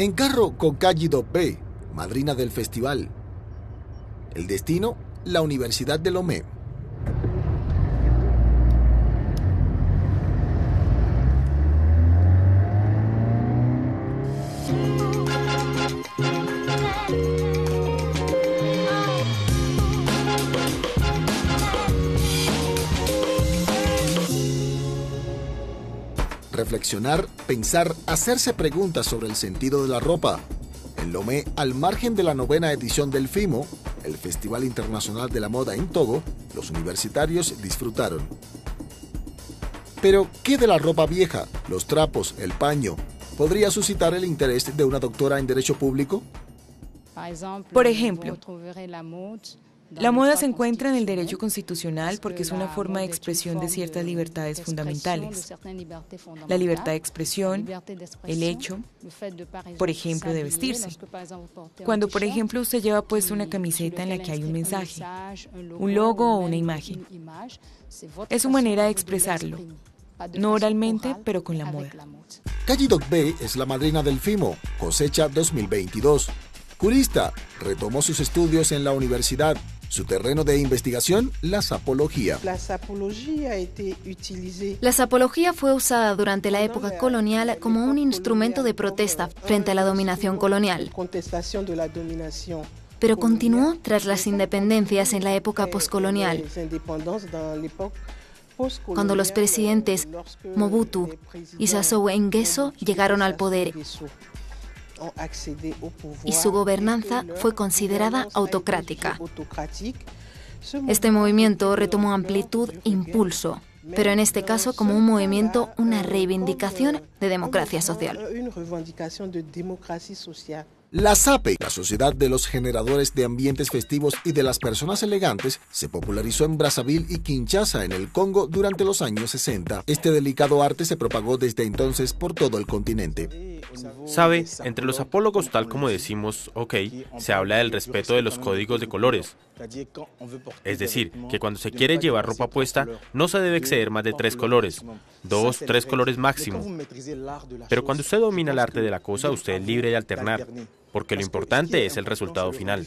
En carro con Calle B, madrina del festival. El destino, la Universidad de Lomé. Reflexionar, pensar, hacerse preguntas sobre el sentido de la ropa. En Lomé, al margen de la novena edición del FIMO, el Festival Internacional de la Moda en Togo, los universitarios disfrutaron. Pero, ¿qué de la ropa vieja, los trapos, el paño? ¿Podría suscitar el interés de una doctora en Derecho Público? Por ejemplo, la moda se encuentra en el derecho constitucional porque es una forma de expresión de ciertas libertades fundamentales. La libertad de expresión, el hecho, por ejemplo, de vestirse. Cuando, por ejemplo, usted lleva puesta una camiseta en la que hay un mensaje, un logo o una imagen, es su manera de expresarlo, no oralmente, pero con la moda. Calle B es la madrina del FIMO, cosecha 2022. Curista, retomó sus estudios en la universidad su terreno de investigación, la sapología. La sapología fue usada durante la época colonial como un instrumento de protesta frente a la dominación colonial. Pero continuó tras las independencias en la época poscolonial. cuando los presidentes Mobutu y Sassou Nguesso llegaron al poder y su gobernanza fue considerada autocrática. Este movimiento retomó amplitud e impulso, pero en este caso como un movimiento, una reivindicación de democracia social. La SAPE, la Sociedad de los Generadores de Ambientes Festivos y de las Personas Elegantes, se popularizó en Brazzaville y Kinshasa, en el Congo, durante los años 60. Este delicado arte se propagó desde entonces por todo el continente. Sabe, entre los apólogos, tal como decimos, ok, se habla del respeto de los códigos de colores. Es decir, que cuando se quiere llevar ropa puesta, no se debe exceder más de tres colores, dos, tres colores máximo. Pero cuando usted domina el arte de la cosa, usted es libre de alternar porque lo importante es el resultado final.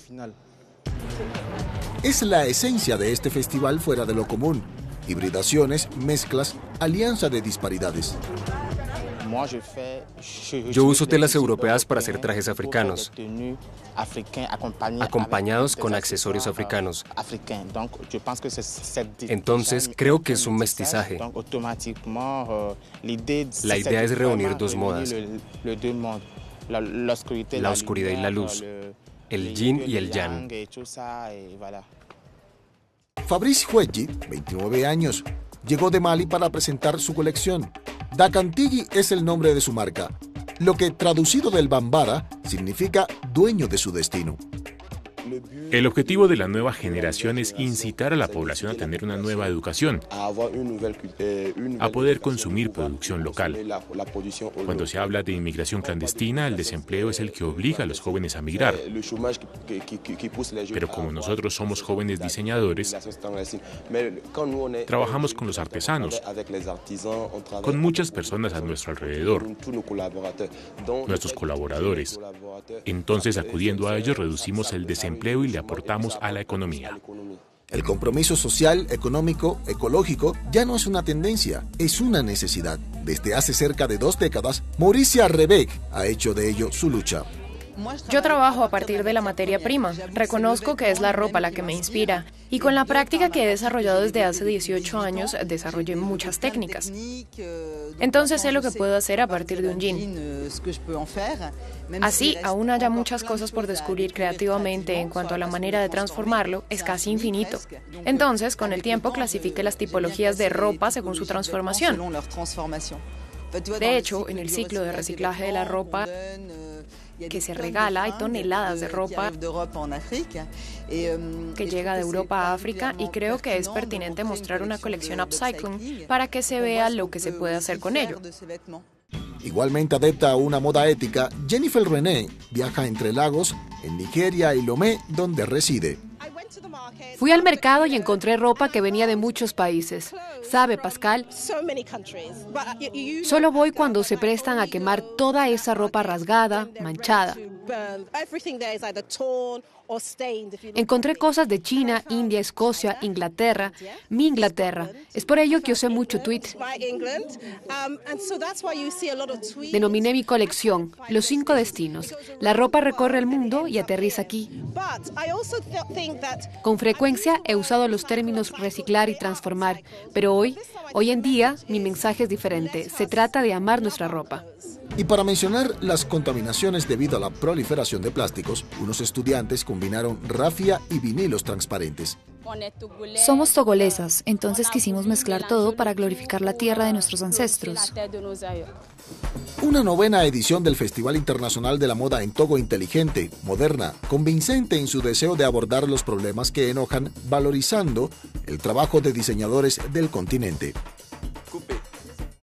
Es la esencia de este festival fuera de lo común. Hibridaciones, mezclas, alianza de disparidades. Yo uso telas europeas para hacer trajes africanos, acompañados con accesorios africanos. Entonces creo que es un mestizaje. La idea es reunir dos modas la, oscuridad y la luz, el yin y el yang. Fabrice Hueggi, 29 años, llegó de Mali para presentar su colección. Dakantigi es el nombre de su marca, lo que traducido del bambara significa dueño de su destino. El objetivo de la nueva generación es incitar a la población a tener una nueva educación, a poder consumir producción local. Cuando se habla de inmigración clandestina, el desempleo es el que obliga a los jóvenes a migrar. Pero como nosotros somos jóvenes diseñadores, trabajamos con los artesanos, con muchas personas a nuestro alrededor, nuestros colaboradores. Entonces, acudiendo a ellos, reducimos el desempleo y le aportamos a la economía. El compromiso social, económico, ecológico ya no es una tendencia, es una necesidad. Desde hace cerca de dos décadas, Mauricia Rebeck ha hecho de ello su lucha. Yo trabajo a partir de la materia prima. Reconozco que es la ropa la que me inspira. Y con la práctica que he desarrollado desde hace 18 años, desarrollé muchas técnicas. Entonces sé lo que puedo hacer a partir de un jean. Así, aún haya muchas cosas por descubrir creativamente en cuanto a la manera de transformarlo, es casi infinito. Entonces, con el tiempo, clasifique las tipologías de ropa según su transformación. De hecho, en el ciclo de reciclaje de la ropa, que se regala, hay toneladas de ropa que llega de Europa a África y creo que es pertinente mostrar una colección upcycling para que se vea lo que se puede hacer con ello. Igualmente adepta a una moda ética, Jennifer René viaja entre lagos, en Nigeria y Lomé, donde reside. Fui al mercado y encontré ropa que venía de muchos países. ¿Sabe, Pascal? Solo voy cuando se prestan a quemar toda esa ropa rasgada, manchada. Encontré cosas de China, India, Escocia, Inglaterra, mi Inglaterra. Es por ello que usé mucho tweet. Denominé mi colección Los cinco destinos. La ropa recorre el mundo y aterriza aquí. Con frecuencia he usado los términos reciclar y transformar, pero hoy, hoy en día, mi mensaje es diferente. Se trata de amar nuestra ropa. Y para mencionar las contaminaciones debido a la proliferación de plásticos, unos estudiantes combinaron rafia y vinilos transparentes. Somos togolesas, entonces quisimos mezclar todo para glorificar la tierra de nuestros ancestros. Una novena edición del Festival Internacional de la Moda en Togo inteligente, moderna, convincente en su deseo de abordar los problemas que enojan, valorizando el trabajo de diseñadores del continente.